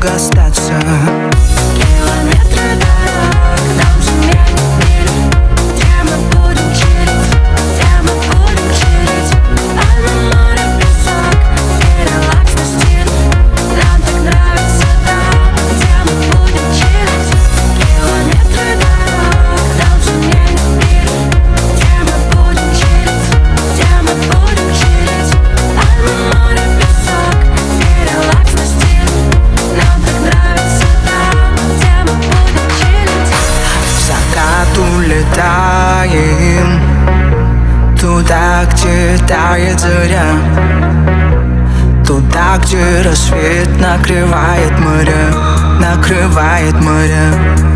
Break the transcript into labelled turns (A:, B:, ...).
A: gastar. Светает заря. Туда, где рассвет накрывает море Накрывает море